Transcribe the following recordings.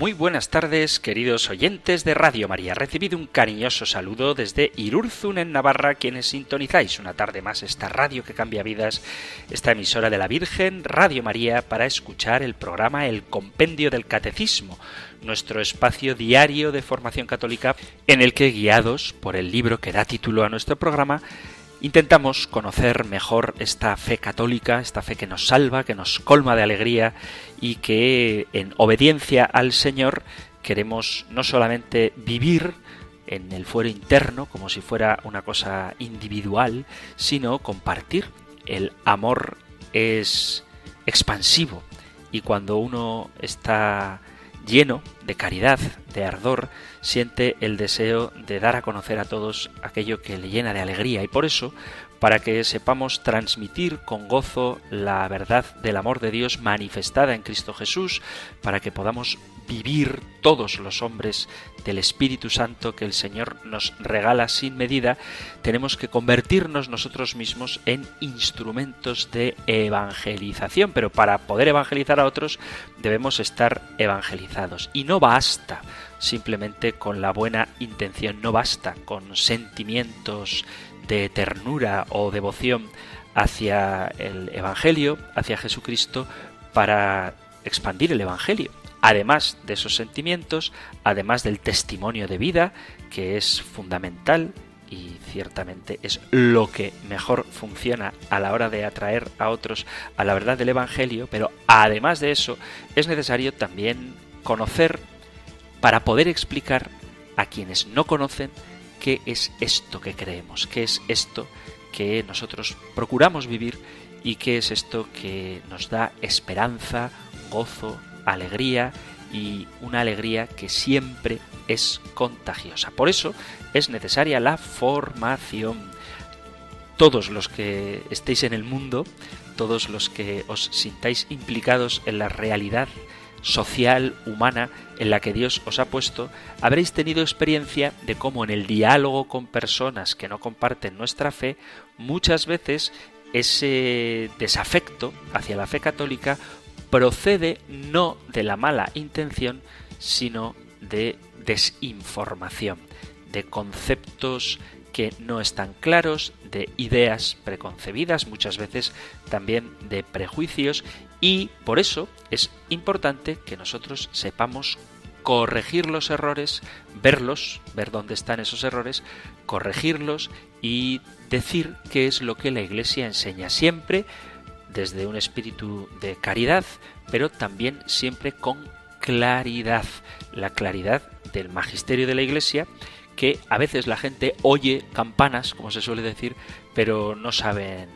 Muy buenas tardes, queridos oyentes de Radio María. Recibido un cariñoso saludo desde Irurzun, en Navarra, quienes sintonizáis una tarde más esta radio que cambia vidas, esta emisora de la Virgen, Radio María, para escuchar el programa El Compendio del Catecismo, nuestro espacio diario de formación católica, en el que, guiados por el libro que da título a nuestro programa, intentamos conocer mejor esta fe católica, esta fe que nos salva, que nos colma de alegría y que en obediencia al Señor queremos no solamente vivir en el fuero interno como si fuera una cosa individual, sino compartir. El amor es expansivo y cuando uno está lleno de caridad, de ardor, siente el deseo de dar a conocer a todos aquello que le llena de alegría. Y por eso, para que sepamos transmitir con gozo la verdad del amor de Dios manifestada en Cristo Jesús, para que podamos vivir todos los hombres del Espíritu Santo que el Señor nos regala sin medida, tenemos que convertirnos nosotros mismos en instrumentos de evangelización. Pero para poder evangelizar a otros debemos estar evangelizados. Y no basta simplemente con la buena intención, no basta con sentimientos de ternura o devoción hacia el Evangelio, hacia Jesucristo, para expandir el Evangelio además de esos sentimientos, además del testimonio de vida, que es fundamental y ciertamente es lo que mejor funciona a la hora de atraer a otros a la verdad del Evangelio, pero además de eso es necesario también conocer para poder explicar a quienes no conocen qué es esto que creemos, qué es esto que nosotros procuramos vivir y qué es esto que nos da esperanza, gozo, alegría y una alegría que siempre es contagiosa. Por eso es necesaria la formación. Todos los que estéis en el mundo, todos los que os sintáis implicados en la realidad social, humana, en la que Dios os ha puesto, habréis tenido experiencia de cómo en el diálogo con personas que no comparten nuestra fe, muchas veces ese desafecto hacia la fe católica procede no de la mala intención, sino de desinformación, de conceptos que no están claros, de ideas preconcebidas, muchas veces también de prejuicios, y por eso es importante que nosotros sepamos corregir los errores, verlos, ver dónde están esos errores, corregirlos y decir qué es lo que la Iglesia enseña siempre desde un espíritu de caridad, pero también siempre con claridad, la claridad del magisterio de la Iglesia, que a veces la gente oye campanas, como se suele decir, pero no saben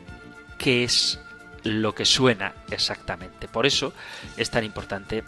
qué es lo que suena exactamente. Por eso es tan importante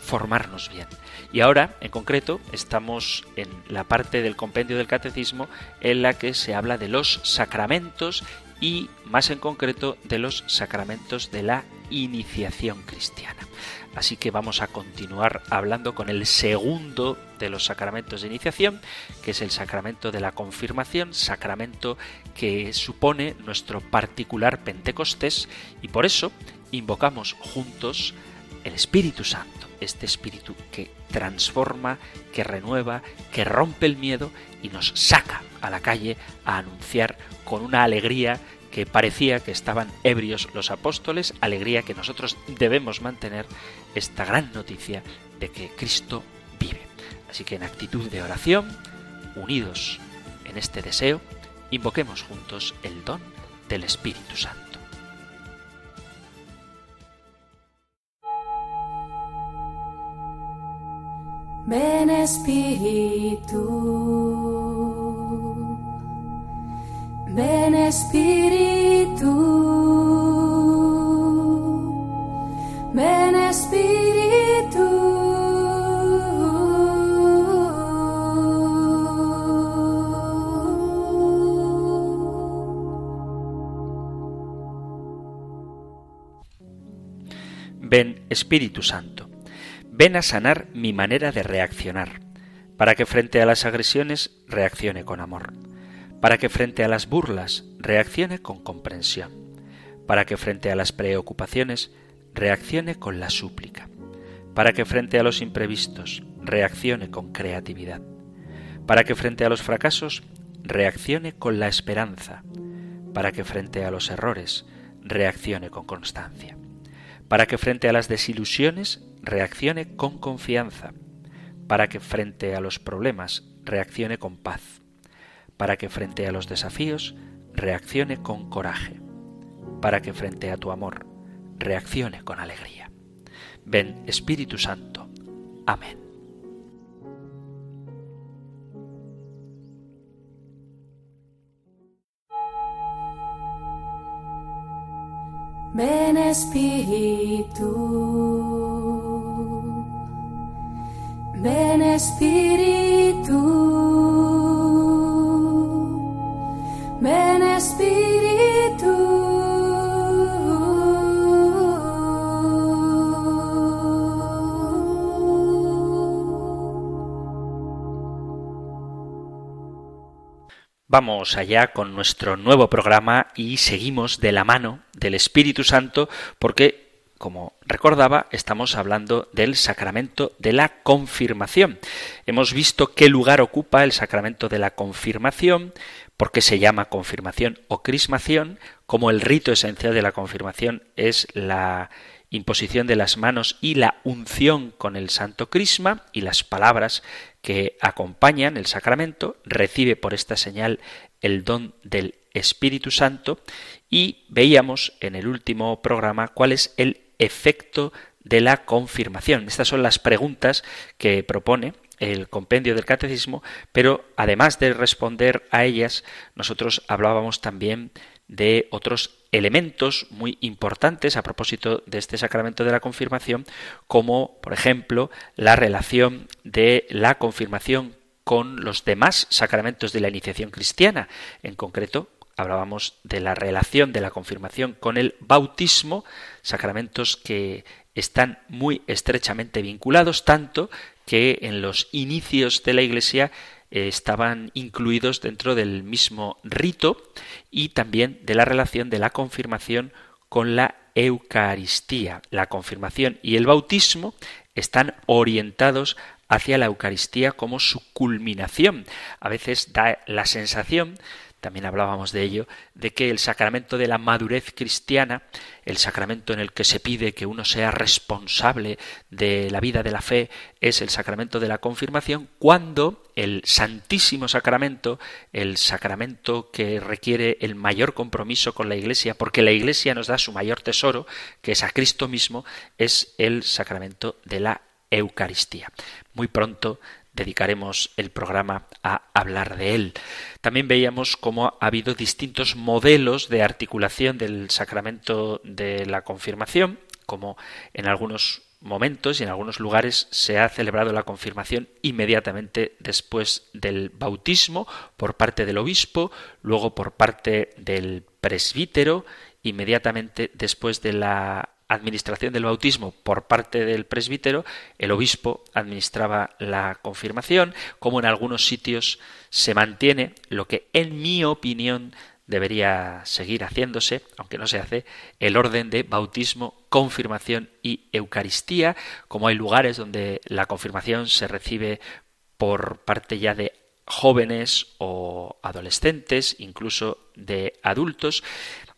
formarnos bien. Y ahora, en concreto, estamos en la parte del compendio del catecismo en la que se habla de los sacramentos y más en concreto de los sacramentos de la iniciación cristiana. Así que vamos a continuar hablando con el segundo de los sacramentos de iniciación, que es el sacramento de la confirmación, sacramento que supone nuestro particular Pentecostés y por eso invocamos juntos el Espíritu Santo, este Espíritu que transforma, que renueva, que rompe el miedo y nos saca a la calle a anunciar con una alegría que parecía que estaban ebrios los apóstoles, alegría que nosotros debemos mantener esta gran noticia de que Cristo vive. Así que en actitud de oración, unidos en este deseo, invoquemos juntos el don del Espíritu Santo. Ven Espíritu, ven Espíritu, ven Espíritu. Ven Espíritu Santo. Ven a sanar mi manera de reaccionar, para que frente a las agresiones reaccione con amor, para que frente a las burlas reaccione con comprensión, para que frente a las preocupaciones reaccione con la súplica, para que frente a los imprevistos reaccione con creatividad, para que frente a los fracasos reaccione con la esperanza, para que frente a los errores reaccione con constancia, para que frente a las desilusiones reaccione con confianza, para que frente a los problemas reaccione con paz, para que frente a los desafíos reaccione con coraje, para que frente a tu amor reaccione con alegría. Ven Espíritu Santo. Amén. Ven Espíritu. Ven Espíritu, ven Espíritu. Vamos allá con nuestro nuevo programa y seguimos de la mano del Espíritu Santo porque como recordaba, estamos hablando del sacramento de la confirmación. Hemos visto qué lugar ocupa el sacramento de la confirmación, por qué se llama confirmación o crismación, como el rito esencial de la confirmación es la imposición de las manos y la unción con el santo crisma y las palabras que acompañan el sacramento, recibe por esta señal el don del Espíritu Santo y veíamos en el último programa cuál es el efecto de la confirmación. Estas son las preguntas que propone el compendio del catecismo, pero además de responder a ellas, nosotros hablábamos también de otros elementos muy importantes a propósito de este sacramento de la confirmación, como por ejemplo la relación de la confirmación con los demás sacramentos de la iniciación cristiana, en concreto hablábamos de la relación de la confirmación con el bautismo, sacramentos que están muy estrechamente vinculados, tanto que en los inicios de la Iglesia eh, estaban incluidos dentro del mismo rito y también de la relación de la confirmación con la Eucaristía. La confirmación y el bautismo están orientados hacia la Eucaristía como su culminación. A veces da la sensación también hablábamos de ello, de que el sacramento de la madurez cristiana, el sacramento en el que se pide que uno sea responsable de la vida de la fe, es el sacramento de la confirmación, cuando el Santísimo Sacramento, el sacramento que requiere el mayor compromiso con la Iglesia, porque la Iglesia nos da su mayor tesoro, que es a Cristo mismo, es el sacramento de la Eucaristía. Muy pronto dedicaremos el programa a hablar de él. También veíamos cómo ha habido distintos modelos de articulación del sacramento de la confirmación, como en algunos momentos y en algunos lugares se ha celebrado la confirmación inmediatamente después del bautismo por parte del obispo, luego por parte del presbítero, inmediatamente después de la administración del bautismo por parte del presbítero, el obispo administraba la confirmación, como en algunos sitios se mantiene lo que en mi opinión debería seguir haciéndose, aunque no se hace, el orden de bautismo, confirmación y Eucaristía, como hay lugares donde la confirmación se recibe por parte ya de jóvenes o adolescentes, incluso de adultos,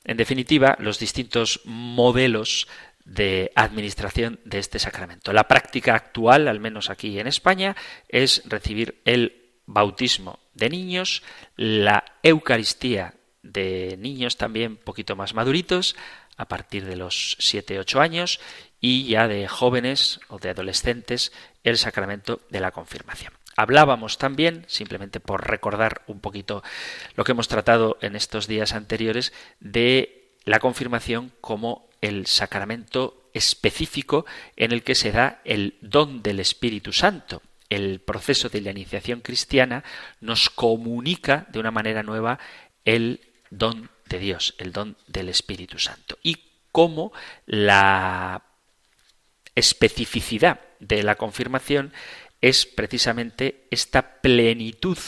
en definitiva, los distintos modelos de administración de este sacramento. La práctica actual, al menos aquí en España, es recibir el bautismo de niños, la Eucaristía de niños también poquito más maduritos, a partir de los 7-8 años, y ya de jóvenes o de adolescentes, el sacramento de la confirmación. Hablábamos también, simplemente por recordar un poquito lo que hemos tratado en estos días anteriores, de la confirmación como el sacramento específico en el que se da el don del Espíritu Santo. El proceso de la iniciación cristiana nos comunica de una manera nueva el don de Dios, el don del Espíritu Santo. Y cómo la especificidad de la confirmación es precisamente esta plenitud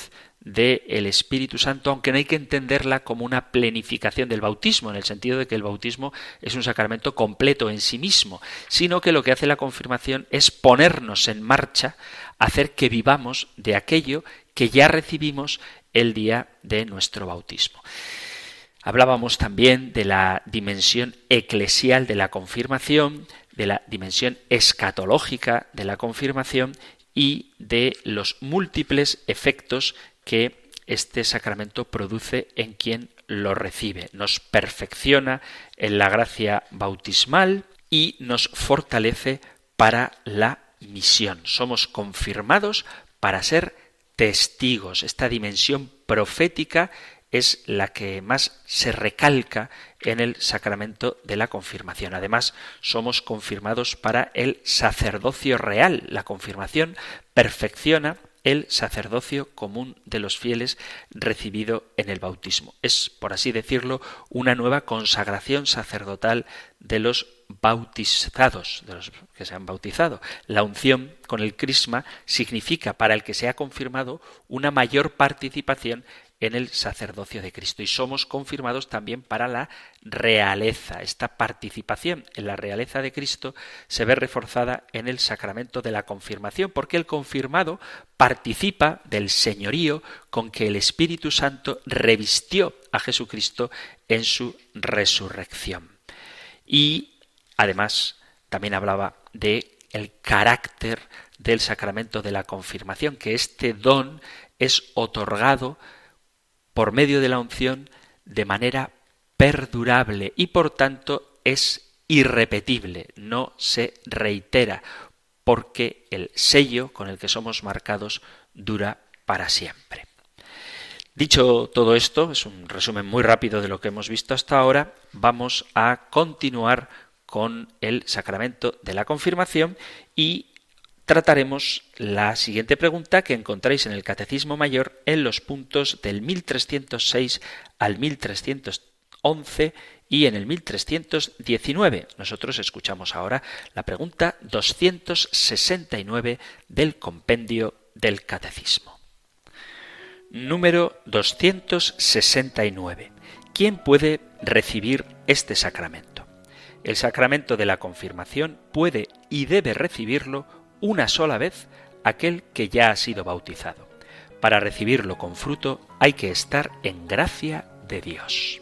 del Espíritu Santo, aunque no hay que entenderla como una plenificación del bautismo, en el sentido de que el bautismo es un sacramento completo en sí mismo, sino que lo que hace la confirmación es ponernos en marcha, hacer que vivamos de aquello que ya recibimos el día de nuestro bautismo. Hablábamos también de la dimensión eclesial de la confirmación, de la dimensión escatológica de la confirmación y de los múltiples efectos que este sacramento produce en quien lo recibe. Nos perfecciona en la gracia bautismal y nos fortalece para la misión. Somos confirmados para ser testigos. Esta dimensión profética es la que más se recalca en el sacramento de la confirmación. Además, somos confirmados para el sacerdocio real. La confirmación perfecciona el sacerdocio común de los fieles recibido en el bautismo. Es, por así decirlo, una nueva consagración sacerdotal de los bautizados, de los que se han bautizado. La unción con el crisma significa para el que se ha confirmado una mayor participación en el sacerdocio de Cristo y somos confirmados también para la realeza. Esta participación en la realeza de Cristo se ve reforzada en el sacramento de la confirmación, porque el confirmado participa del señorío con que el Espíritu Santo revistió a Jesucristo en su resurrección. Y además también hablaba de el carácter del sacramento de la confirmación, que este don es otorgado por medio de la unción de manera perdurable y por tanto es irrepetible, no se reitera, porque el sello con el que somos marcados dura para siempre. Dicho todo esto, es un resumen muy rápido de lo que hemos visto hasta ahora, vamos a continuar con el sacramento de la confirmación y trataremos la siguiente pregunta que encontráis en el Catecismo Mayor en los puntos del 1306 al 1311 y en el 1319. Nosotros escuchamos ahora la pregunta 269 del compendio del Catecismo. Número 269. ¿Quién puede recibir este sacramento? El sacramento de la confirmación puede y debe recibirlo una sola vez aquel que ya ha sido bautizado. Para recibirlo con fruto hay que estar en gracia de Dios.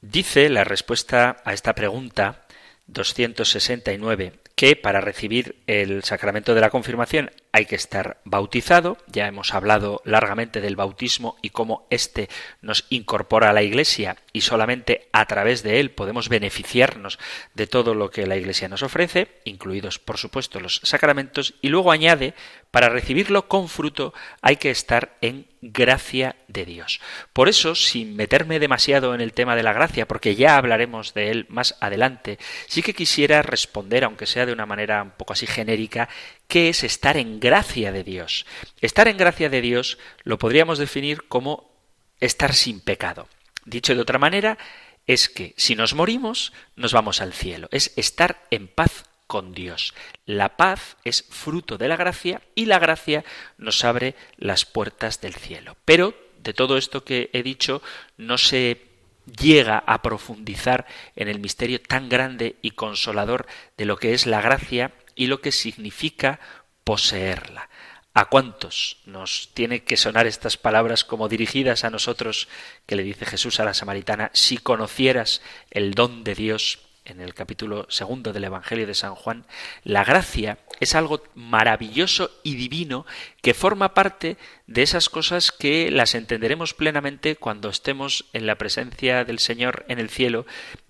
Dice la respuesta a esta pregunta 269 que para recibir el sacramento de la confirmación hay que estar bautizado. Ya hemos hablado largamente del bautismo y cómo éste nos incorpora a la Iglesia y solamente a través de él podemos beneficiarnos de todo lo que la Iglesia nos ofrece, incluidos por supuesto los sacramentos, y luego añade, para recibirlo con fruto hay que estar en gracia de Dios. Por eso, sin meterme demasiado en el tema de la gracia, porque ya hablaremos de él más adelante, sí que quisiera responder, aunque sea de una manera un poco así genérica, qué es estar en gracia de Dios. Estar en gracia de Dios lo podríamos definir como estar sin pecado. Dicho de otra manera, es que si nos morimos, nos vamos al cielo. Es estar en paz con Dios. La paz es fruto de la gracia y la gracia nos abre las puertas del cielo. Pero de todo esto que he dicho no se llega a profundizar en el misterio tan grande y consolador de lo que es la gracia y lo que significa poseerla. ¿A cuántos nos tiene que sonar estas palabras como dirigidas a nosotros que le dice Jesús a la samaritana, si conocieras el don de Dios en el capítulo segundo del Evangelio de San Juan, la gracia es algo maravilloso y divino que forma parte de esas cosas que las entenderemos plenamente cuando estemos en la presencia del Señor en el cielo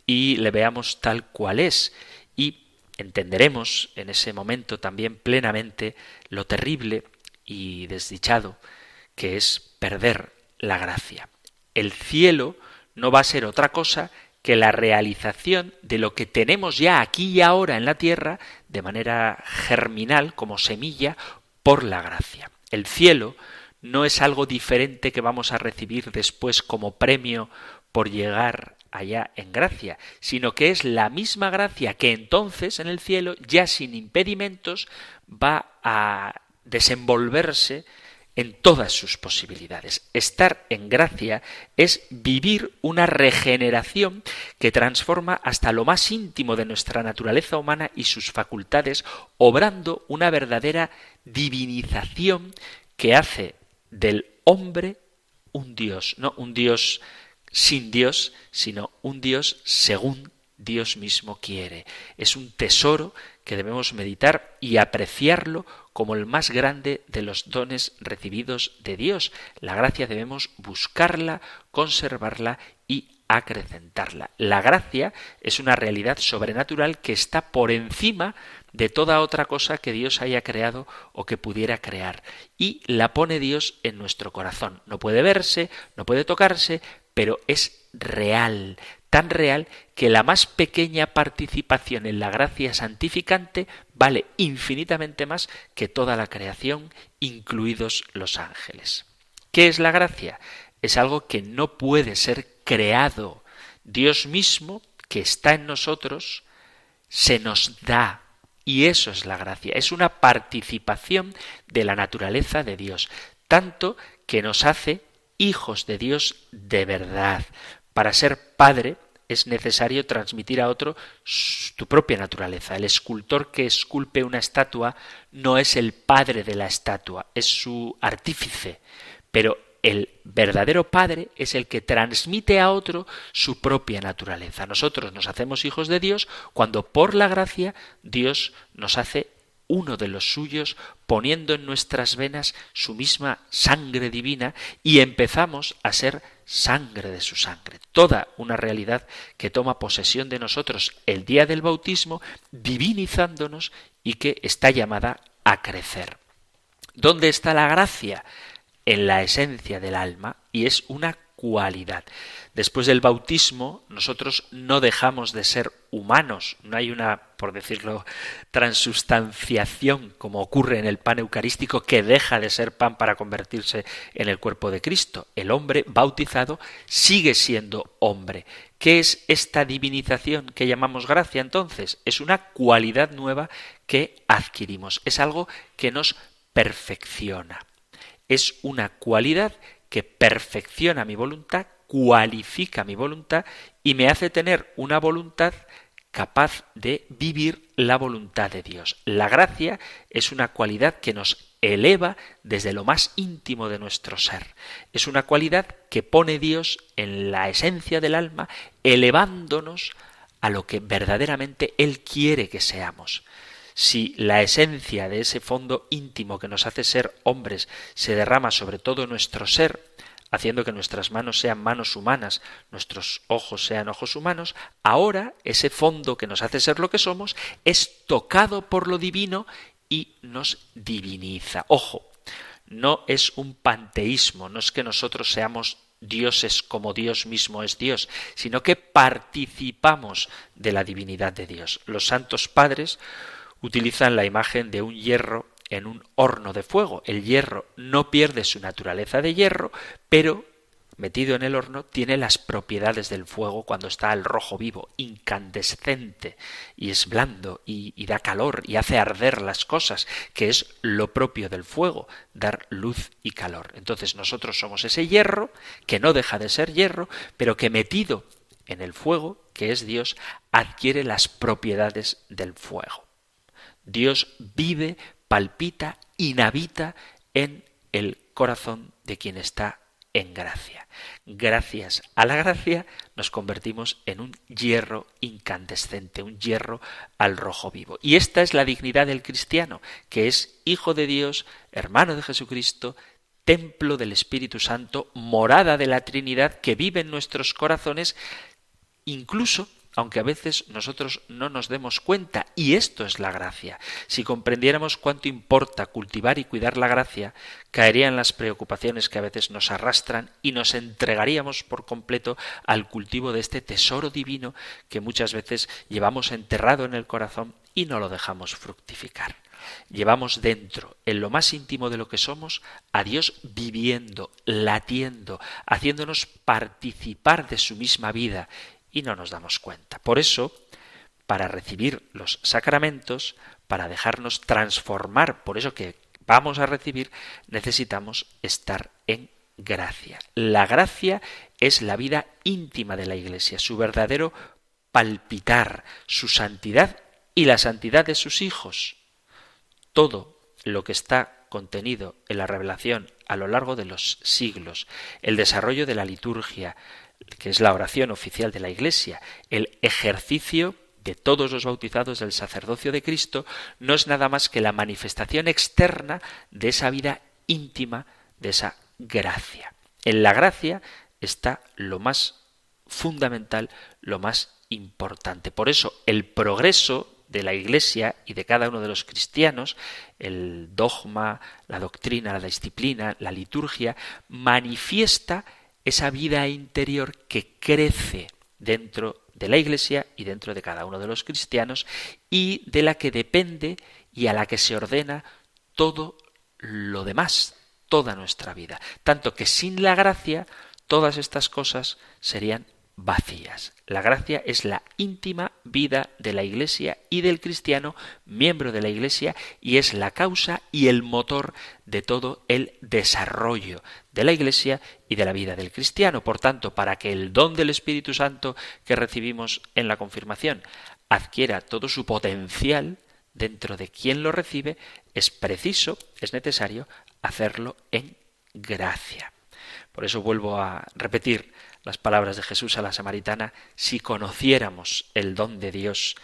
y le veamos tal cual es. Y entenderemos en ese momento también plenamente lo terrible y desdichado que es perder la gracia. El cielo no va a ser otra cosa que la realización de lo que tenemos ya aquí y ahora en la tierra de manera germinal, como semilla, por la gracia. El cielo no es algo diferente que vamos a recibir después como premio por llegar allá en gracia, sino que es la misma gracia que entonces en el cielo, ya sin impedimentos, va a desenvolverse en todas sus posibilidades. Estar en gracia es vivir una regeneración que transforma hasta lo más íntimo de nuestra naturaleza humana y sus facultades, obrando una verdadera divinización que hace del hombre un Dios, no un Dios sin Dios, sino un Dios según Dios mismo quiere. Es un tesoro que debemos meditar y apreciarlo como el más grande de los dones recibidos de Dios. La gracia debemos buscarla, conservarla y acrecentarla. La gracia es una realidad sobrenatural que está por encima de toda otra cosa que Dios haya creado o que pudiera crear. Y la pone Dios en nuestro corazón. No puede verse, no puede tocarse, pero es real, tan real que la más pequeña participación en la gracia santificante vale infinitamente más que toda la creación, incluidos los ángeles. ¿Qué es la gracia? Es algo que no puede ser creado. Dios mismo, que está en nosotros, se nos da. Y eso es la gracia. Es una participación de la naturaleza de Dios, tanto que nos hace hijos de Dios de verdad. Para ser padre es necesario transmitir a otro tu propia naturaleza. El escultor que esculpe una estatua no es el padre de la estatua, es su artífice. Pero el verdadero padre es el que transmite a otro su propia naturaleza. Nosotros nos hacemos hijos de Dios cuando por la gracia Dios nos hace uno de los suyos, poniendo en nuestras venas su misma sangre divina y empezamos a ser sangre de su sangre. Toda una realidad que toma posesión de nosotros el día del bautismo, divinizándonos y que está llamada a crecer. ¿Dónde está la gracia? En la esencia del alma y es una cualidad. Después del bautismo, nosotros no dejamos de ser humanos, no hay una, por decirlo, transustanciación como ocurre en el pan eucarístico que deja de ser pan para convertirse en el cuerpo de Cristo. El hombre bautizado sigue siendo hombre. ¿Qué es esta divinización que llamamos gracia entonces? Es una cualidad nueva que adquirimos, es algo que nos perfecciona. Es una cualidad que perfecciona mi voluntad, cualifica mi voluntad y me hace tener una voluntad capaz de vivir la voluntad de Dios. La gracia es una cualidad que nos eleva desde lo más íntimo de nuestro ser. Es una cualidad que pone Dios en la esencia del alma, elevándonos a lo que verdaderamente Él quiere que seamos. Si la esencia de ese fondo íntimo que nos hace ser hombres se derrama sobre todo nuestro ser, haciendo que nuestras manos sean manos humanas, nuestros ojos sean ojos humanos, ahora ese fondo que nos hace ser lo que somos es tocado por lo divino y nos diviniza. Ojo, no es un panteísmo, no es que nosotros seamos dioses como Dios mismo es Dios, sino que participamos de la divinidad de Dios. Los santos padres utilizan la imagen de un hierro en un horno de fuego. El hierro no pierde su naturaleza de hierro, pero metido en el horno tiene las propiedades del fuego cuando está al rojo vivo, incandescente, y es blando, y, y, da calor, y hace arder las cosas, que es lo propio del fuego, dar luz y calor. Entonces nosotros somos ese hierro, que no deja de ser hierro, pero que metido en el fuego, que es Dios, adquiere las propiedades del fuego. Dios vive palpita, inhabita en el corazón de quien está en gracia. Gracias a la gracia nos convertimos en un hierro incandescente, un hierro al rojo vivo. Y esta es la dignidad del cristiano, que es hijo de Dios, hermano de Jesucristo, templo del Espíritu Santo, morada de la Trinidad que vive en nuestros corazones, incluso aunque a veces nosotros no nos demos cuenta, y esto es la gracia. Si comprendiéramos cuánto importa cultivar y cuidar la gracia, caerían las preocupaciones que a veces nos arrastran y nos entregaríamos por completo al cultivo de este tesoro divino que muchas veces llevamos enterrado en el corazón y no lo dejamos fructificar. Llevamos dentro, en lo más íntimo de lo que somos, a Dios viviendo, latiendo, haciéndonos participar de su misma vida y no nos damos cuenta. Por eso, para recibir los sacramentos, para dejarnos transformar, por eso que vamos a recibir, necesitamos estar en gracia. La gracia es la vida íntima de la Iglesia, su verdadero palpitar, su santidad y la santidad de sus hijos. Todo lo que está contenido en la revelación a lo largo de los siglos, el desarrollo de la liturgia, que es la oración oficial de la Iglesia, el ejercicio de todos los bautizados del sacerdocio de Cristo, no es nada más que la manifestación externa de esa vida íntima, de esa gracia. En la gracia está lo más fundamental, lo más importante. Por eso el progreso de la Iglesia y de cada uno de los cristianos, el dogma, la doctrina, la disciplina, la liturgia, manifiesta esa vida interior que crece dentro de la Iglesia y dentro de cada uno de los cristianos y de la que depende y a la que se ordena todo lo demás, toda nuestra vida. Tanto que sin la gracia todas estas cosas serían vacías. La gracia es la íntima vida de la Iglesia y del cristiano, miembro de la Iglesia, y es la causa y el motor de todo el desarrollo de la Iglesia y de la vida del cristiano. Por tanto, para que el don del Espíritu Santo que recibimos en la confirmación adquiera todo su potencial dentro de quien lo recibe, es preciso, es necesario hacerlo en gracia. Por eso vuelvo a repetir las palabras de Jesús a la samaritana, si conociéramos el don de Dios,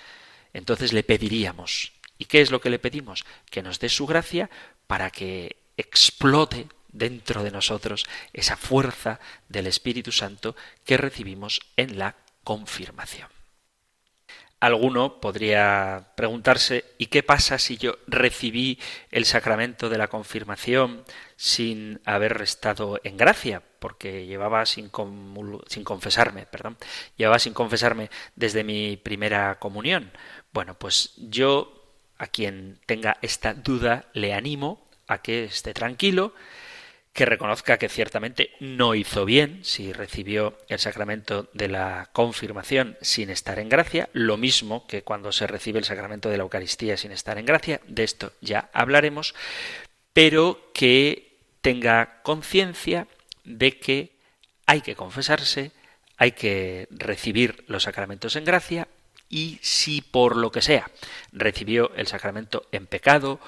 entonces le pediríamos. ¿Y qué es lo que le pedimos? Que nos dé su gracia para que explote dentro de nosotros esa fuerza del Espíritu Santo que recibimos en la confirmación. Alguno podría preguntarse ¿y qué pasa si yo recibí el sacramento de la confirmación sin haber estado en gracia? Porque llevaba sin, sin confesarme, perdón, llevaba sin confesarme desde mi primera comunión. Bueno, pues yo a quien tenga esta duda le animo a que esté tranquilo, que reconozca que ciertamente no hizo bien si recibió el sacramento de la confirmación sin estar en gracia, lo mismo que cuando se recibe el sacramento de la Eucaristía sin estar en gracia, de esto ya hablaremos, pero que tenga conciencia de que hay que confesarse, hay que recibir los sacramentos en gracia y si por lo que sea recibió el sacramento en pecado,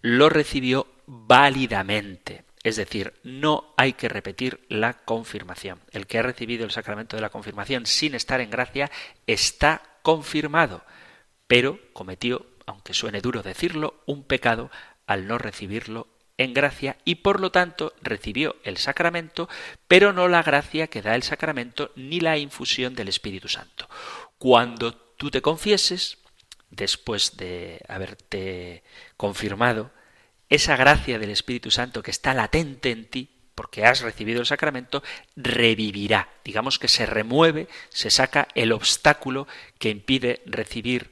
lo recibió válidamente es decir, no hay que repetir la confirmación. El que ha recibido el sacramento de la confirmación sin estar en gracia está confirmado, pero cometió, aunque suene duro decirlo, un pecado al no recibirlo en gracia y por lo tanto recibió el sacramento, pero no la gracia que da el sacramento ni la infusión del Espíritu Santo. Cuando tú te confieses, después de haberte confirmado, esa gracia del Espíritu Santo que está latente en ti, porque has recibido el sacramento, revivirá. Digamos que se remueve, se saca el obstáculo que impide recibir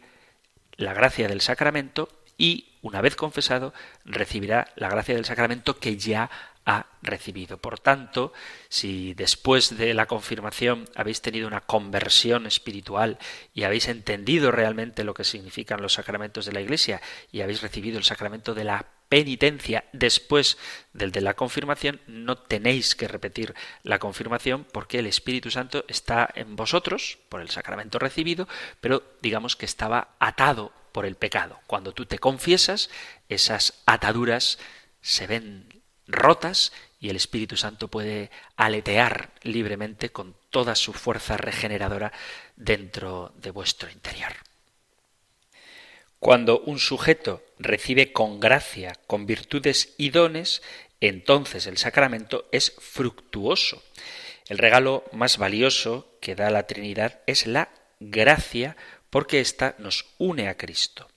la gracia del sacramento y, una vez confesado, recibirá la gracia del sacramento que ya ha recibido. Por tanto, si después de la confirmación habéis tenido una conversión espiritual y habéis entendido realmente lo que significan los sacramentos de la Iglesia y habéis recibido el sacramento de la penitencia después del de la confirmación, no tenéis que repetir la confirmación porque el Espíritu Santo está en vosotros por el sacramento recibido, pero digamos que estaba atado por el pecado. Cuando tú te confiesas, esas ataduras se ven rotas y el Espíritu Santo puede aletear libremente con toda su fuerza regeneradora dentro de vuestro interior. Cuando un sujeto recibe con gracia, con virtudes y dones, entonces el sacramento es fructuoso. El regalo más valioso que da la Trinidad es la gracia, porque ésta nos une a Cristo.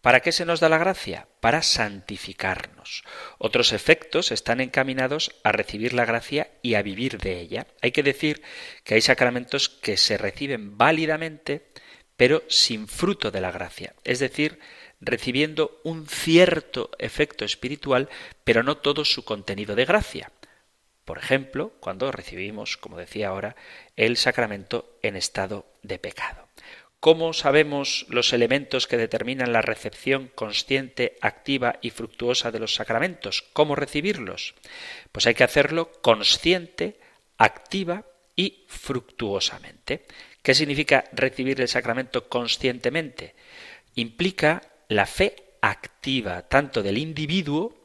¿Para qué se nos da la gracia? Para santificarnos. Otros efectos están encaminados a recibir la gracia y a vivir de ella. Hay que decir que hay sacramentos que se reciben válidamente pero sin fruto de la gracia, es decir, recibiendo un cierto efecto espiritual, pero no todo su contenido de gracia. Por ejemplo, cuando recibimos, como decía ahora, el sacramento en estado de pecado. ¿Cómo sabemos los elementos que determinan la recepción consciente, activa y fructuosa de los sacramentos? ¿Cómo recibirlos? Pues hay que hacerlo consciente, activa y fructuosamente. ¿Qué significa recibir el sacramento conscientemente? Implica la fe activa, tanto del individuo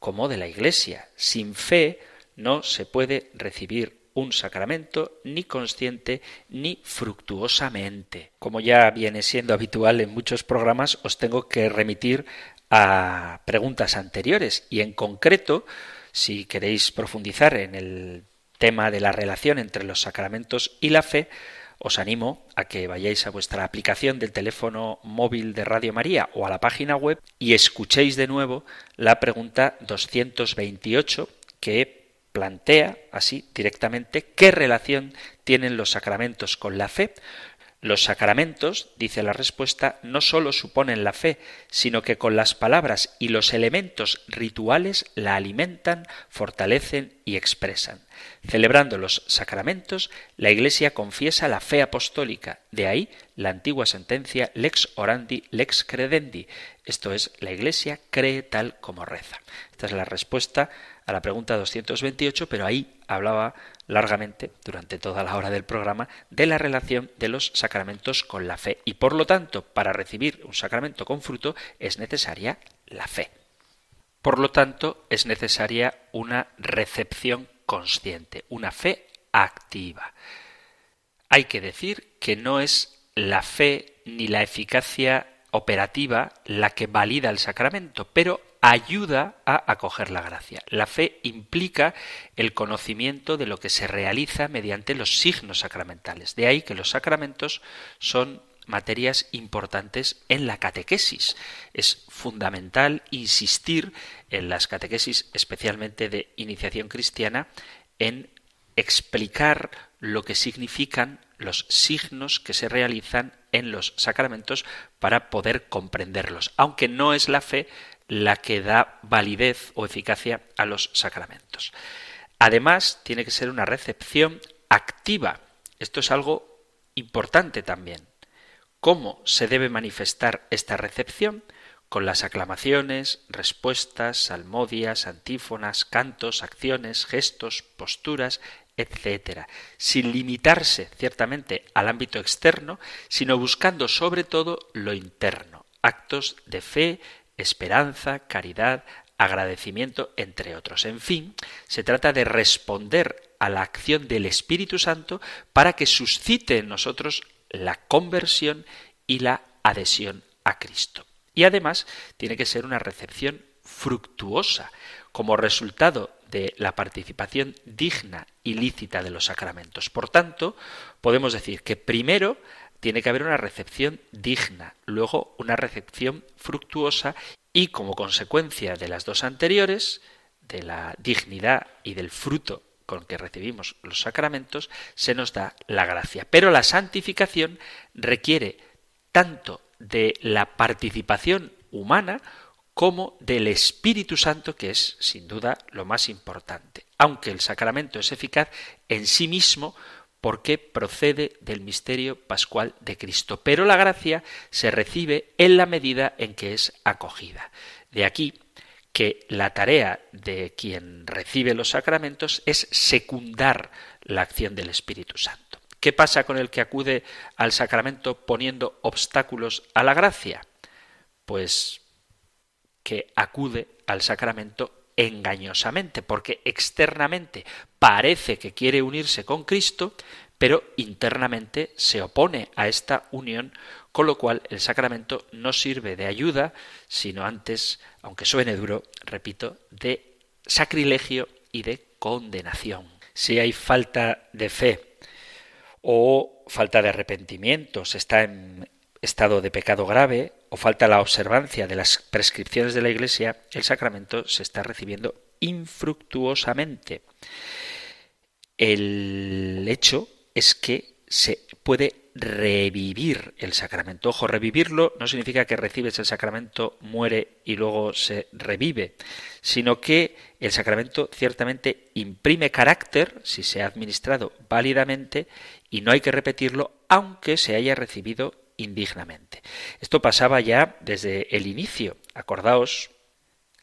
como de la Iglesia. Sin fe no se puede recibir un sacramento ni consciente ni fructuosamente. Como ya viene siendo habitual en muchos programas, os tengo que remitir a preguntas anteriores y en concreto, si queréis profundizar en el tema de la relación entre los sacramentos y la fe, os animo a que vayáis a vuestra aplicación del teléfono móvil de Radio María o a la página web y escuchéis de nuevo la pregunta 228 que plantea así directamente qué relación tienen los sacramentos con la fe. Los sacramentos, dice la respuesta, no sólo suponen la fe, sino que con las palabras y los elementos rituales la alimentan, fortalecen y expresan. Celebrando los sacramentos, la Iglesia confiesa la fe apostólica, de ahí la antigua sentencia lex orandi, lex credendi, esto es, la Iglesia cree tal como reza. Esta es la respuesta a la pregunta 228, pero ahí hablaba largamente, durante toda la hora del programa, de la relación de los sacramentos con la fe. Y por lo tanto, para recibir un sacramento con fruto es necesaria la fe. Por lo tanto, es necesaria una recepción consciente, una fe activa. Hay que decir que no es la fe ni la eficacia operativa la que valida el sacramento, pero ayuda a acoger la gracia. La fe implica el conocimiento de lo que se realiza mediante los signos sacramentales. De ahí que los sacramentos son materias importantes en la catequesis. Es fundamental insistir en las catequesis, especialmente de iniciación cristiana, en explicar lo que significan los signos que se realizan en los sacramentos para poder comprenderlos, aunque no es la fe la que da validez o eficacia a los sacramentos. Además, tiene que ser una recepción activa. Esto es algo importante también. ¿Cómo se debe manifestar esta recepción? Con las aclamaciones, respuestas, salmodias, antífonas, cantos, acciones, gestos, posturas, etc. Sin limitarse ciertamente al ámbito externo, sino buscando sobre todo lo interno, actos de fe, esperanza, caridad, agradecimiento, entre otros. En fin, se trata de responder a la acción del Espíritu Santo para que suscite en nosotros la conversión y la adhesión a Cristo. Y además tiene que ser una recepción fructuosa como resultado de la participación digna y lícita de los sacramentos. Por tanto, podemos decir que primero tiene que haber una recepción digna, luego una recepción fructuosa y como consecuencia de las dos anteriores, de la dignidad y del fruto con que recibimos los sacramentos, se nos da la gracia. Pero la santificación requiere tanto de la participación humana como del Espíritu Santo, que es sin duda lo más importante. Aunque el sacramento es eficaz en sí mismo, porque procede del misterio pascual de Cristo. Pero la gracia se recibe en la medida en que es acogida. De aquí que la tarea de quien recibe los sacramentos es secundar la acción del Espíritu Santo. ¿Qué pasa con el que acude al sacramento poniendo obstáculos a la gracia? Pues que acude al sacramento engañosamente, porque externamente parece que quiere unirse con Cristo, pero internamente se opone a esta unión, con lo cual el sacramento no sirve de ayuda, sino antes, aunque suene duro, repito, de sacrilegio y de condenación. Si hay falta de fe o falta de arrepentimiento, se está en estado de pecado grave o falta la observancia de las prescripciones de la Iglesia, el sacramento se está recibiendo infructuosamente. El hecho es que se puede revivir el sacramento. Ojo, revivirlo no significa que recibes el sacramento, muere y luego se revive, sino que el sacramento ciertamente imprime carácter si se ha administrado válidamente y no hay que repetirlo aunque se haya recibido indignamente. Esto pasaba ya desde el inicio. Acordaos,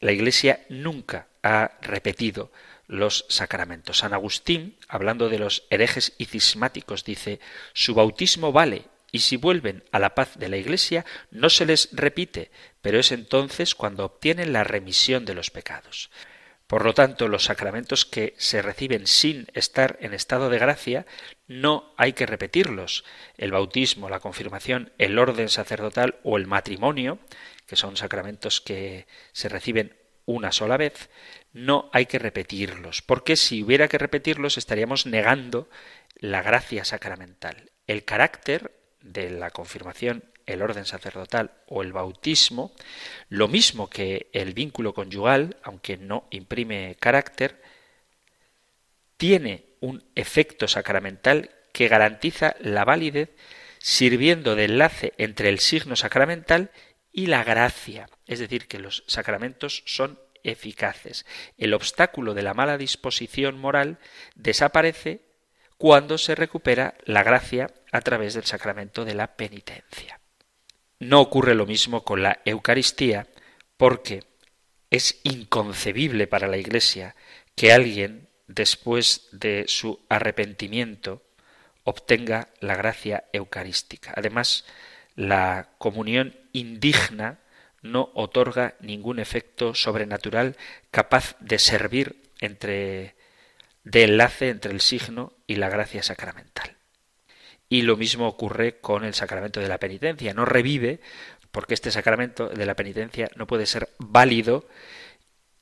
la Iglesia nunca ha repetido los sacramentos. San Agustín, hablando de los herejes y cismáticos, dice, su bautismo vale, y si vuelven a la paz de la Iglesia, no se les repite, pero es entonces cuando obtienen la remisión de los pecados. Por lo tanto, los sacramentos que se reciben sin estar en estado de gracia no hay que repetirlos. El bautismo, la confirmación, el orden sacerdotal o el matrimonio, que son sacramentos que se reciben una sola vez, no hay que repetirlos, porque si hubiera que repetirlos estaríamos negando la gracia sacramental. El carácter de la confirmación, el orden sacerdotal o el bautismo, lo mismo que el vínculo conyugal, aunque no imprime carácter, tiene un efecto sacramental que garantiza la validez sirviendo de enlace entre el signo sacramental y la gracia, es decir, que los sacramentos son eficaces. El obstáculo de la mala disposición moral desaparece cuando se recupera la gracia a través del sacramento de la penitencia. No ocurre lo mismo con la Eucaristía porque es inconcebible para la Iglesia que alguien, después de su arrepentimiento, obtenga la gracia eucarística. Además, la comunión indigna no otorga ningún efecto sobrenatural capaz de servir entre de enlace entre el signo y la gracia sacramental. Y lo mismo ocurre con el sacramento de la penitencia. No revive porque este sacramento de la penitencia no puede ser válido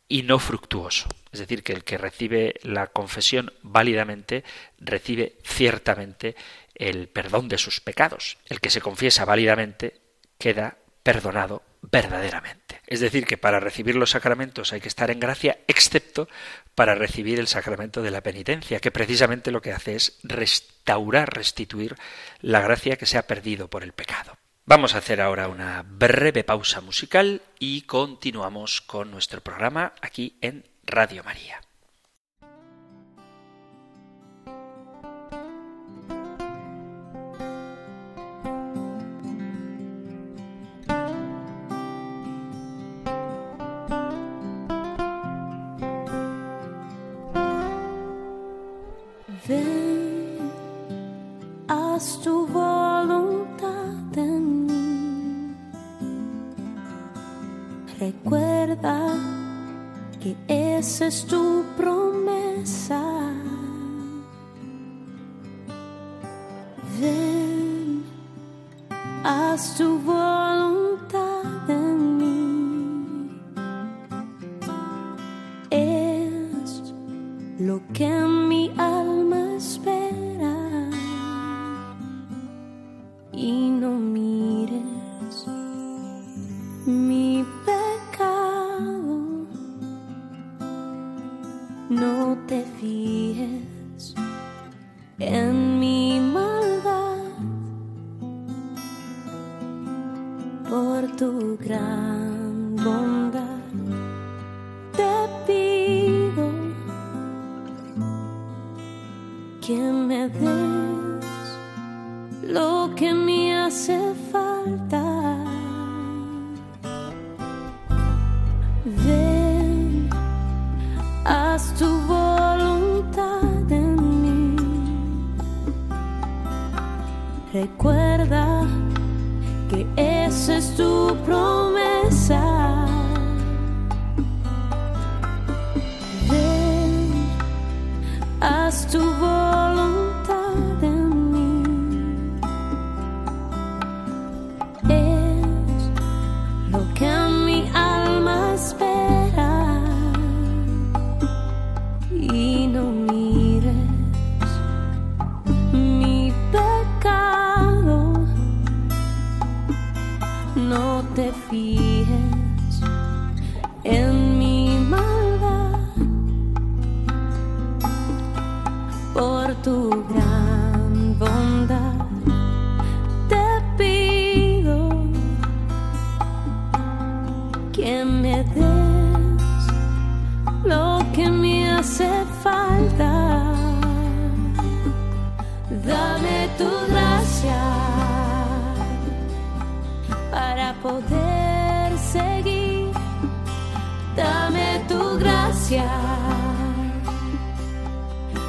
y no fructuoso. Es decir, que el que recibe la confesión válidamente recibe ciertamente el perdón de sus pecados. El que se confiesa válidamente queda perdonado verdaderamente. Es decir, que para recibir los sacramentos hay que estar en gracia, excepto para recibir el sacramento de la penitencia, que precisamente lo que hace es restaurar, restituir la gracia que se ha perdido por el pecado. Vamos a hacer ahora una breve pausa musical y continuamos con nuestro programa aquí en Radio María. Es tu promesa. Ven, haz tu voluntad no te fijes en mi maldad por tu gran bondad.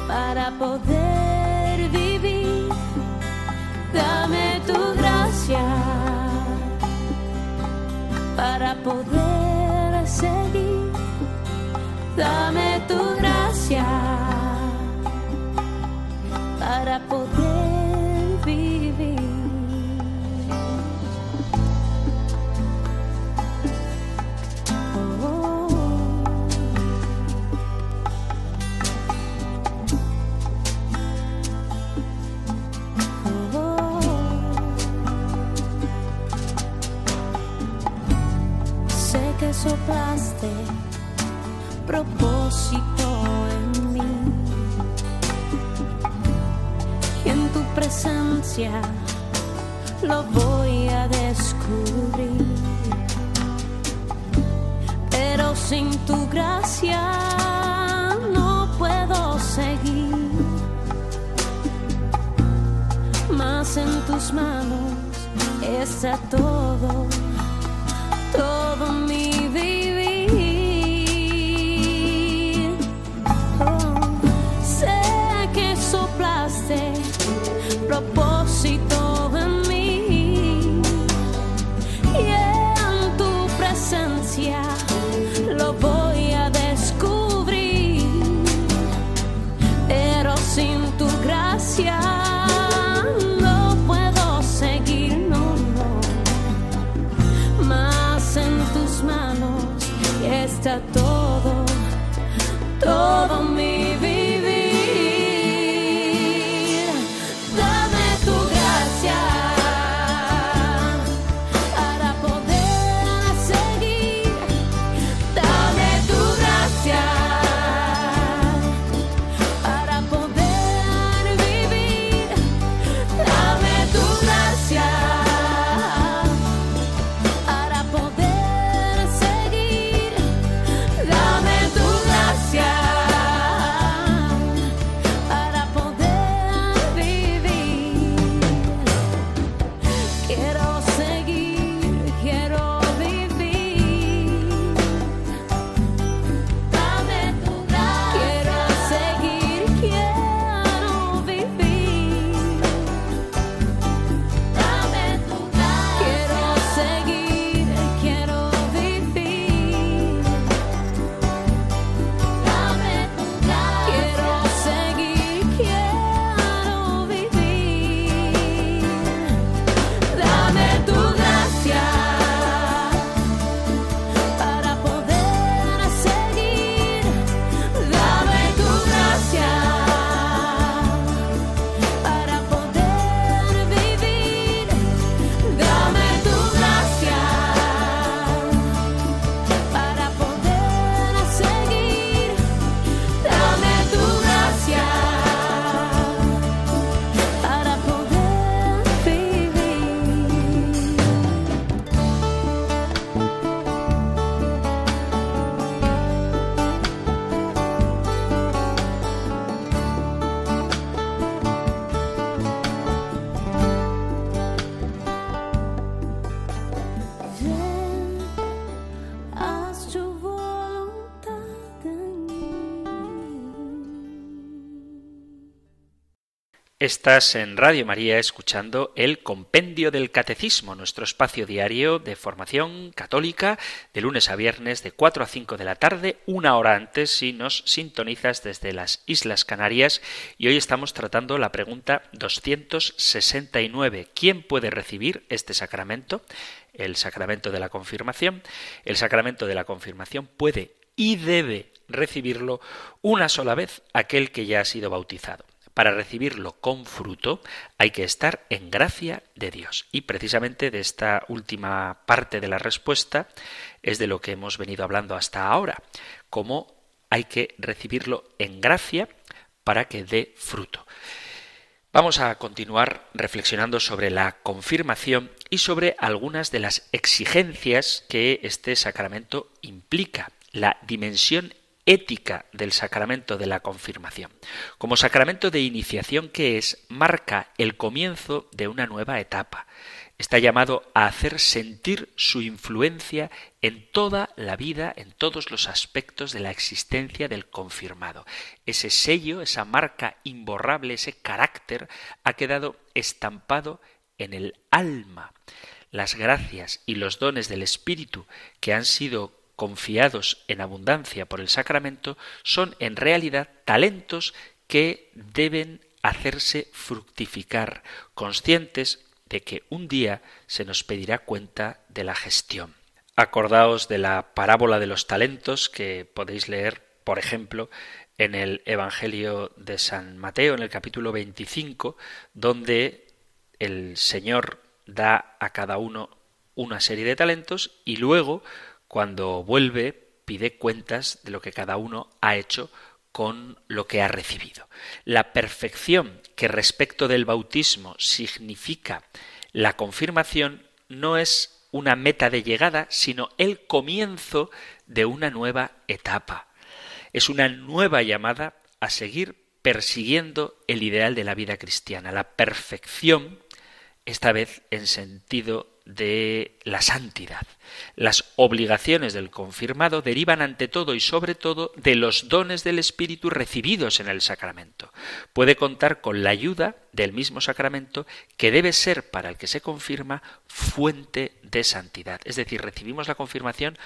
Para poder vivir. Dame tu gracia para poder seguir. Dame tu gracia para poder soplaste propósito en mí y en tu presencia lo voy a descubrir. Pero sin tu gracia no puedo seguir. Más en tus manos está todo, todo mi vivir. Estás en Radio María escuchando el Compendio del Catecismo, nuestro espacio diario de formación católica de lunes a viernes de 4 a 5 de la tarde, una hora antes si nos sintonizas desde las Islas Canarias y hoy estamos tratando la pregunta 269. ¿Quién puede recibir este sacramento? El sacramento de la confirmación. El sacramento de la confirmación puede y debe recibirlo una sola vez aquel que ya ha sido bautizado. Para recibirlo con fruto hay que estar en gracia de Dios. Y precisamente de esta última parte de la respuesta es de lo que hemos venido hablando hasta ahora, cómo hay que recibirlo en gracia para que dé fruto. Vamos a continuar reflexionando sobre la confirmación y sobre algunas de las exigencias que este sacramento implica, la dimensión ética del sacramento de la confirmación. Como sacramento de iniciación que es, marca el comienzo de una nueva etapa. está llamado a hacer sentir su influencia en toda la vida, en todos los aspectos de la existencia del confirmado. Ese sello, esa marca imborrable, ese carácter ha quedado estampado en el alma. Las gracias y los dones del Espíritu que han sido confiados en abundancia por el sacramento son en realidad talentos que deben hacerse fructificar, conscientes de que un día se nos pedirá cuenta de la gestión. Acordaos de la parábola de los talentos que podéis leer, por ejemplo, en el Evangelio de San Mateo, en el capítulo 25, donde el Señor da a cada uno una serie de talentos y luego, cuando vuelve, pide cuentas de lo que cada uno ha hecho con lo que ha recibido. La perfección que respecto del bautismo significa la confirmación no es una meta de llegada, sino el comienzo de una nueva etapa. Es una nueva llamada a seguir persiguiendo el ideal de la vida cristiana, la perfección, esta vez en sentido de la santidad. Las obligaciones del confirmado derivan ante todo y sobre todo de los dones del Espíritu recibidos en el sacramento. Puede contar con la ayuda del mismo sacramento que debe ser para el que se confirma fuente de santidad. Es decir, recibimos la confirmación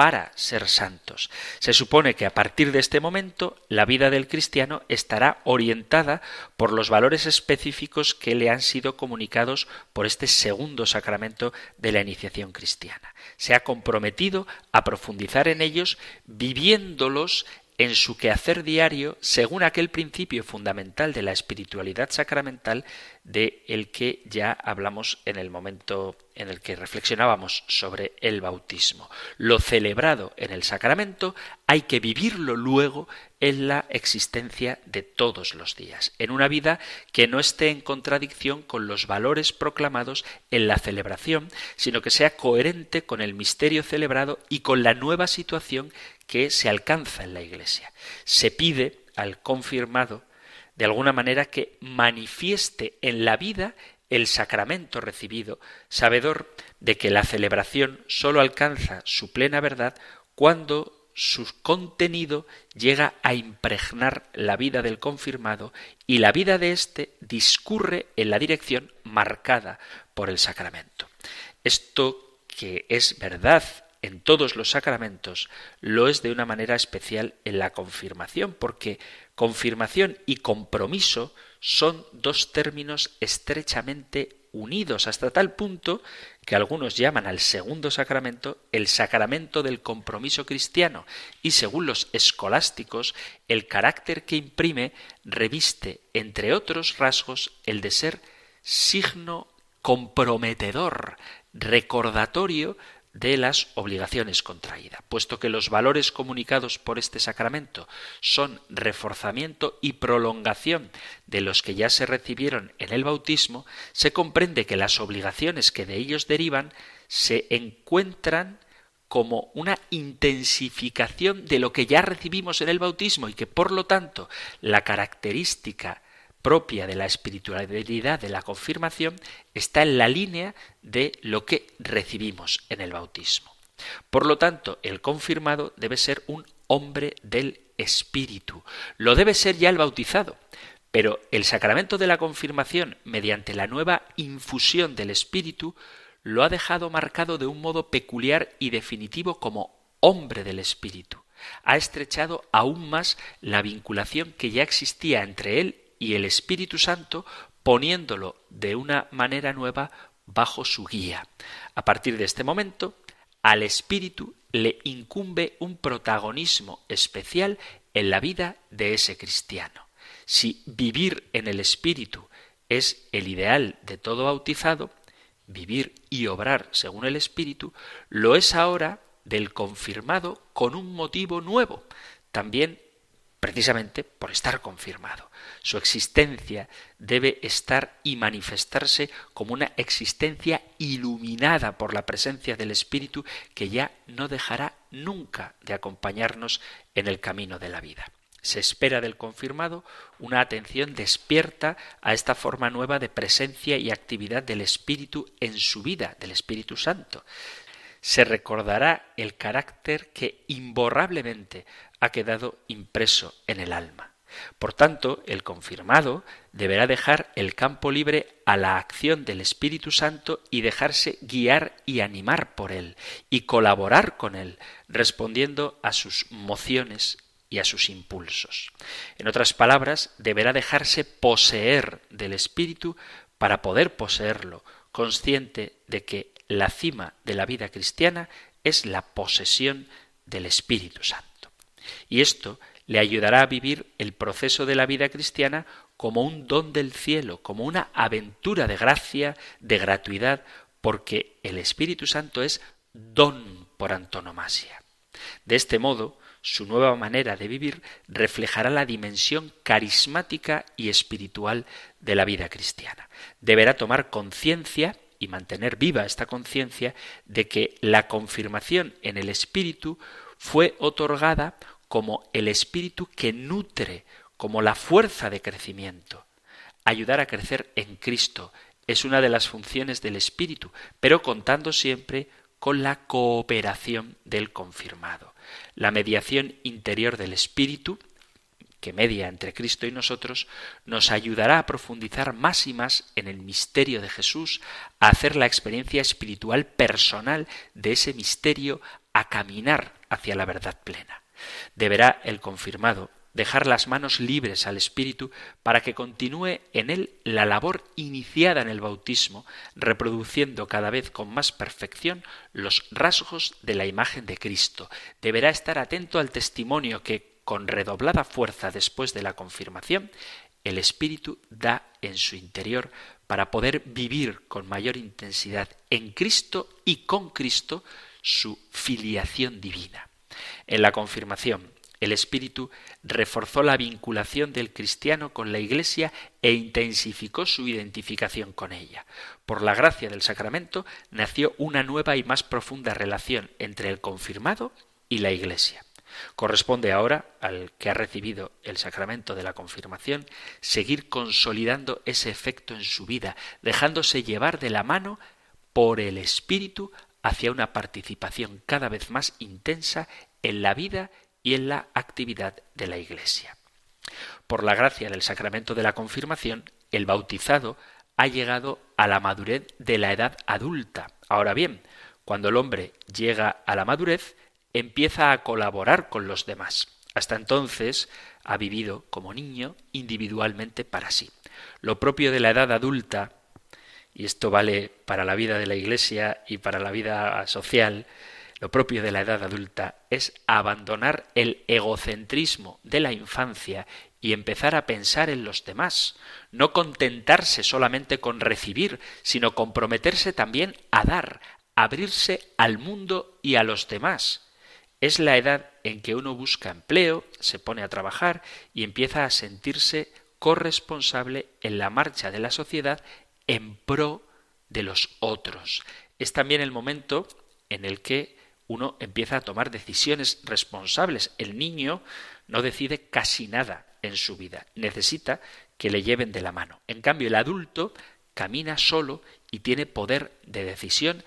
para ser santos. Se supone que a partir de este momento la vida del cristiano estará orientada por los valores específicos que le han sido comunicados por este segundo sacramento de la iniciación cristiana. Se ha comprometido a profundizar en ellos viviéndolos en su quehacer diario según aquel principio fundamental de la espiritualidad sacramental de el que ya hablamos en el momento en el que reflexionábamos sobre el bautismo. Lo celebrado en el sacramento hay que vivirlo luego en la existencia de todos los días, en una vida que no esté en contradicción con los valores proclamados en la celebración, sino que sea coherente con el misterio celebrado y con la nueva situación que se alcanza en la Iglesia. Se pide al confirmado de alguna manera que manifieste en la vida el sacramento recibido, sabedor de que la celebración sólo alcanza su plena verdad cuando su contenido llega a impregnar la vida del confirmado y la vida de éste discurre en la dirección marcada por el sacramento. Esto que es verdad en todos los sacramentos, lo es de una manera especial en la confirmación, porque confirmación y compromiso son dos términos estrechamente unidos hasta tal punto que algunos llaman al segundo sacramento el sacramento del compromiso cristiano y según los escolásticos el carácter que imprime reviste entre otros rasgos el de ser signo comprometedor, recordatorio de las obligaciones contraídas, puesto que los valores comunicados por este sacramento son reforzamiento y prolongación de los que ya se recibieron en el bautismo, se comprende que las obligaciones que de ellos derivan se encuentran como una intensificación de lo que ya recibimos en el bautismo y que por lo tanto la característica propia de la espiritualidad de la confirmación está en la línea de lo que recibimos en el bautismo. Por lo tanto, el confirmado debe ser un hombre del Espíritu. Lo debe ser ya el bautizado. Pero el sacramento de la confirmación, mediante la nueva infusión del Espíritu, lo ha dejado marcado de un modo peculiar y definitivo como hombre del Espíritu. Ha estrechado aún más la vinculación que ya existía entre él y el Espíritu Santo poniéndolo de una manera nueva bajo su guía. A partir de este momento, al Espíritu le incumbe un protagonismo especial en la vida de ese cristiano. Si vivir en el Espíritu es el ideal de todo bautizado, vivir y obrar según el Espíritu, lo es ahora del confirmado con un motivo nuevo, también precisamente por estar confirmado. Su existencia debe estar y manifestarse como una existencia iluminada por la presencia del Espíritu que ya no dejará nunca de acompañarnos en el camino de la vida. Se espera del confirmado una atención despierta a esta forma nueva de presencia y actividad del Espíritu en su vida, del Espíritu Santo. Se recordará el carácter que imborrablemente ha quedado impreso en el alma. Por tanto, el confirmado deberá dejar el campo libre a la acción del Espíritu Santo y dejarse guiar y animar por él, y colaborar con él, respondiendo a sus mociones y a sus impulsos. En otras palabras, deberá dejarse poseer del Espíritu para poder poseerlo, consciente de que la cima de la vida cristiana es la posesión del Espíritu Santo. Y esto le ayudará a vivir el proceso de la vida cristiana como un don del cielo, como una aventura de gracia, de gratuidad, porque el Espíritu Santo es don por antonomasia. De este modo, su nueva manera de vivir reflejará la dimensión carismática y espiritual de la vida cristiana. Deberá tomar conciencia y mantener viva esta conciencia de que la confirmación en el Espíritu fue otorgada como el espíritu que nutre, como la fuerza de crecimiento. Ayudar a crecer en Cristo es una de las funciones del espíritu, pero contando siempre con la cooperación del confirmado. La mediación interior del espíritu, que media entre Cristo y nosotros, nos ayudará a profundizar más y más en el misterio de Jesús, a hacer la experiencia espiritual personal de ese misterio, a caminar hacia la verdad plena. Deberá el confirmado dejar las manos libres al Espíritu para que continúe en él la labor iniciada en el bautismo, reproduciendo cada vez con más perfección los rasgos de la imagen de Cristo. Deberá estar atento al testimonio que, con redoblada fuerza después de la confirmación, el Espíritu da en su interior para poder vivir con mayor intensidad en Cristo y con Cristo su filiación divina. En la confirmación, el Espíritu reforzó la vinculación del cristiano con la Iglesia e intensificó su identificación con ella. Por la gracia del sacramento nació una nueva y más profunda relación entre el confirmado y la Iglesia. Corresponde ahora al que ha recibido el sacramento de la confirmación seguir consolidando ese efecto en su vida, dejándose llevar de la mano por el Espíritu hacia una participación cada vez más intensa en la vida y en la actividad de la Iglesia. Por la gracia del sacramento de la confirmación, el bautizado ha llegado a la madurez de la edad adulta. Ahora bien, cuando el hombre llega a la madurez, empieza a colaborar con los demás. Hasta entonces ha vivido como niño individualmente para sí. Lo propio de la edad adulta, y esto vale para la vida de la Iglesia y para la vida social, lo propio de la edad adulta es abandonar el egocentrismo de la infancia y empezar a pensar en los demás, no contentarse solamente con recibir, sino comprometerse también a dar, abrirse al mundo y a los demás. Es la edad en que uno busca empleo, se pone a trabajar y empieza a sentirse corresponsable en la marcha de la sociedad en pro de los otros. Es también el momento en el que uno empieza a tomar decisiones responsables. El niño no decide casi nada en su vida, necesita que le lleven de la mano. En cambio, el adulto camina solo y tiene poder de decisión,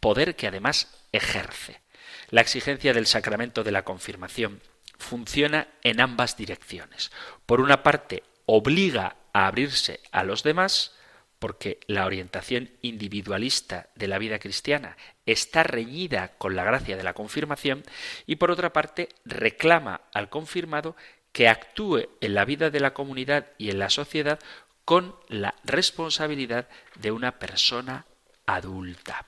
poder que además ejerce. La exigencia del sacramento de la confirmación funciona en ambas direcciones. Por una parte, obliga a abrirse a los demás, porque la orientación individualista de la vida cristiana está reñida con la gracia de la confirmación y por otra parte reclama al confirmado que actúe en la vida de la comunidad y en la sociedad con la responsabilidad de una persona adulta.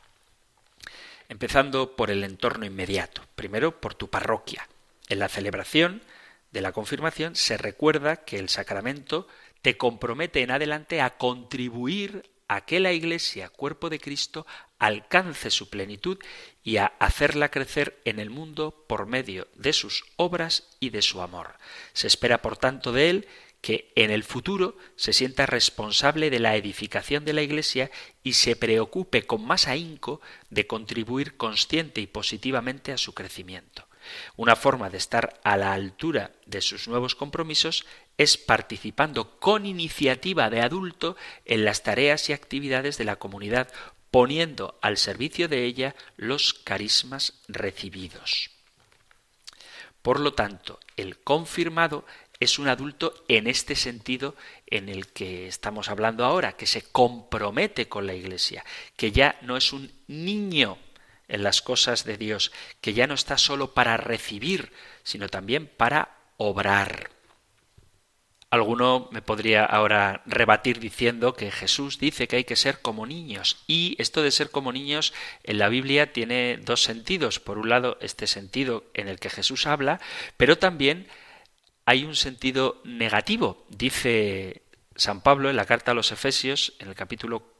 Empezando por el entorno inmediato, primero por tu parroquia. En la celebración de la confirmación se recuerda que el sacramento te compromete en adelante a contribuir a que la Iglesia, cuerpo de Cristo, alcance su plenitud y a hacerla crecer en el mundo por medio de sus obras y de su amor. Se espera, por tanto, de él que en el futuro se sienta responsable de la edificación de la Iglesia y se preocupe con más ahínco de contribuir consciente y positivamente a su crecimiento. Una forma de estar a la altura de sus nuevos compromisos es participando con iniciativa de adulto en las tareas y actividades de la comunidad, poniendo al servicio de ella los carismas recibidos. Por lo tanto, el confirmado es un adulto en este sentido en el que estamos hablando ahora, que se compromete con la Iglesia, que ya no es un niño en las cosas de Dios, que ya no está solo para recibir, sino también para obrar. Alguno me podría ahora rebatir diciendo que Jesús dice que hay que ser como niños. Y esto de ser como niños en la Biblia tiene dos sentidos. Por un lado, este sentido en el que Jesús habla, pero también hay un sentido negativo. Dice San Pablo en la carta a los Efesios, en el capítulo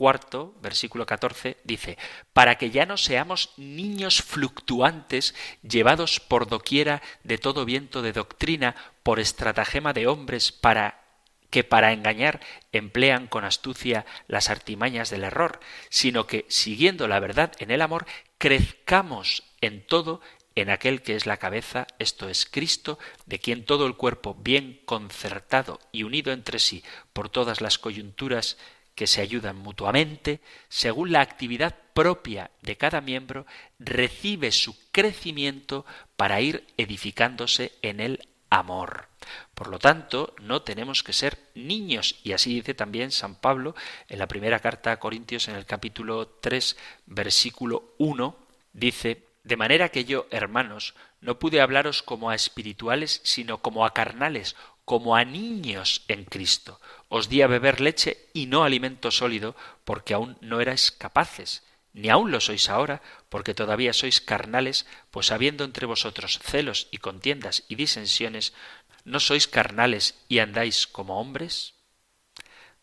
cuarto, versículo 14, dice, para que ya no seamos niños fluctuantes, llevados por doquiera de todo viento de doctrina, por estratagema de hombres, para que para engañar emplean con astucia las artimañas del error, sino que, siguiendo la verdad en el amor, crezcamos en todo en aquel que es la cabeza, esto es Cristo, de quien todo el cuerpo, bien concertado y unido entre sí por todas las coyunturas que se ayudan mutuamente, según la actividad propia de cada miembro, recibe su crecimiento para ir edificándose en el amor. Por lo tanto, no tenemos que ser niños, y así dice también San Pablo en la primera carta a Corintios en el capítulo 3, versículo 1, dice de manera que yo, hermanos, no pude hablaros como a espirituales, sino como a carnales, como a niños en Cristo. Os di a beber leche y no alimento sólido, porque aún no erais capaces, ni aún lo sois ahora, porque todavía sois carnales, pues habiendo entre vosotros celos y contiendas y disensiones, ¿no sois carnales y andáis como hombres?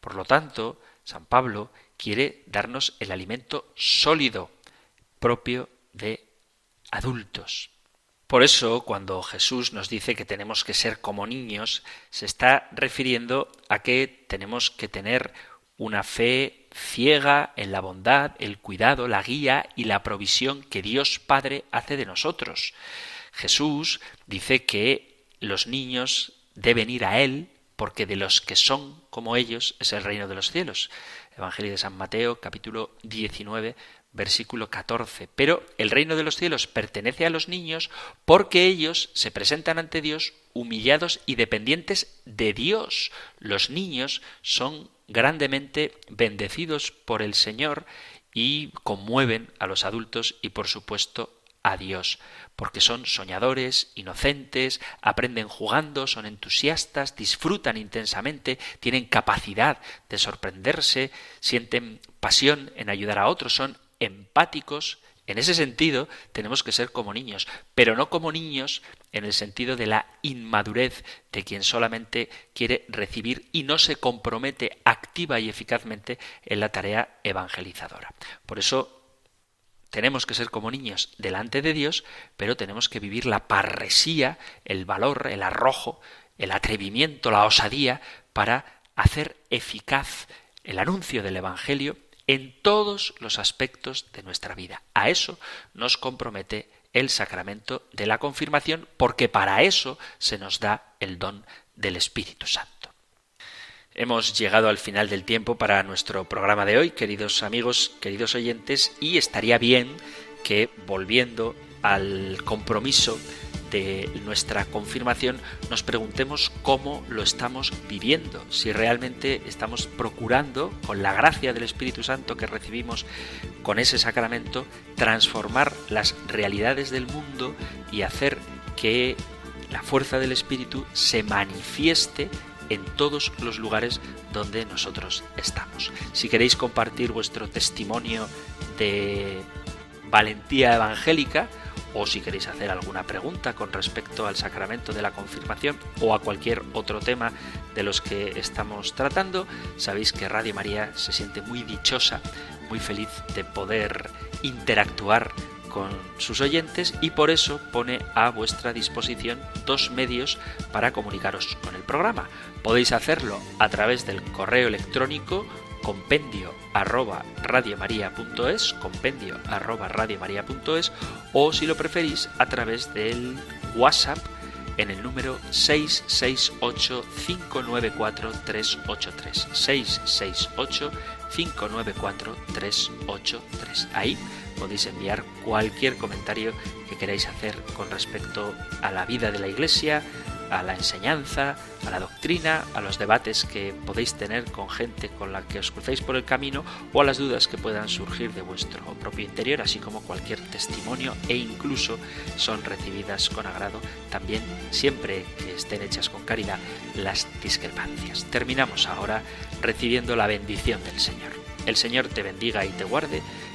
Por lo tanto, San Pablo quiere darnos el alimento sólido propio de adultos. Por eso, cuando Jesús nos dice que tenemos que ser como niños, se está refiriendo a que tenemos que tener una fe ciega en la bondad, el cuidado, la guía y la provisión que Dios Padre hace de nosotros. Jesús dice que los niños deben ir a Él porque de los que son como ellos es el reino de los cielos. Evangelio de San Mateo, capítulo 19, versículo 14. Pero el reino de los cielos pertenece a los niños porque ellos se presentan ante Dios humillados y dependientes de Dios. Los niños son grandemente bendecidos por el Señor y conmueven a los adultos y por supuesto a Dios, porque son soñadores, inocentes, aprenden jugando, son entusiastas, disfrutan intensamente, tienen capacidad de sorprenderse, sienten pasión en ayudar a otros, son empáticos. En ese sentido, tenemos que ser como niños, pero no como niños en el sentido de la inmadurez de quien solamente quiere recibir y no se compromete activa y eficazmente en la tarea evangelizadora. Por eso tenemos que ser como niños delante de Dios, pero tenemos que vivir la parresía, el valor, el arrojo, el atrevimiento, la osadía para hacer eficaz el anuncio del Evangelio en todos los aspectos de nuestra vida. A eso nos compromete el sacramento de la confirmación, porque para eso se nos da el don del Espíritu Santo. Hemos llegado al final del tiempo para nuestro programa de hoy, queridos amigos, queridos oyentes, y estaría bien que, volviendo al compromiso de nuestra confirmación nos preguntemos cómo lo estamos viviendo, si realmente estamos procurando, con la gracia del Espíritu Santo que recibimos con ese sacramento, transformar las realidades del mundo y hacer que la fuerza del Espíritu se manifieste en todos los lugares donde nosotros estamos. Si queréis compartir vuestro testimonio de valentía evangélica, o si queréis hacer alguna pregunta con respecto al sacramento de la confirmación o a cualquier otro tema de los que estamos tratando, sabéis que Radio María se siente muy dichosa, muy feliz de poder interactuar con sus oyentes y por eso pone a vuestra disposición dos medios para comunicaros con el programa. Podéis hacerlo a través del correo electrónico compendio arroba radiomaria.es, compendio arroba radiomaria.es o si lo preferís a través del WhatsApp en el número 668-594-383. 668-594-383. Ahí podéis enviar cualquier comentario que queráis hacer con respecto a la vida de la Iglesia, a la enseñanza, a la doctrina, a los debates que podéis tener con gente con la que os crucéis por el camino o a las dudas que puedan surgir de vuestro propio interior, así como cualquier testimonio e incluso son recibidas con agrado también siempre que estén hechas con caridad las discrepancias. Terminamos ahora recibiendo la bendición del Señor. El Señor te bendiga y te guarde,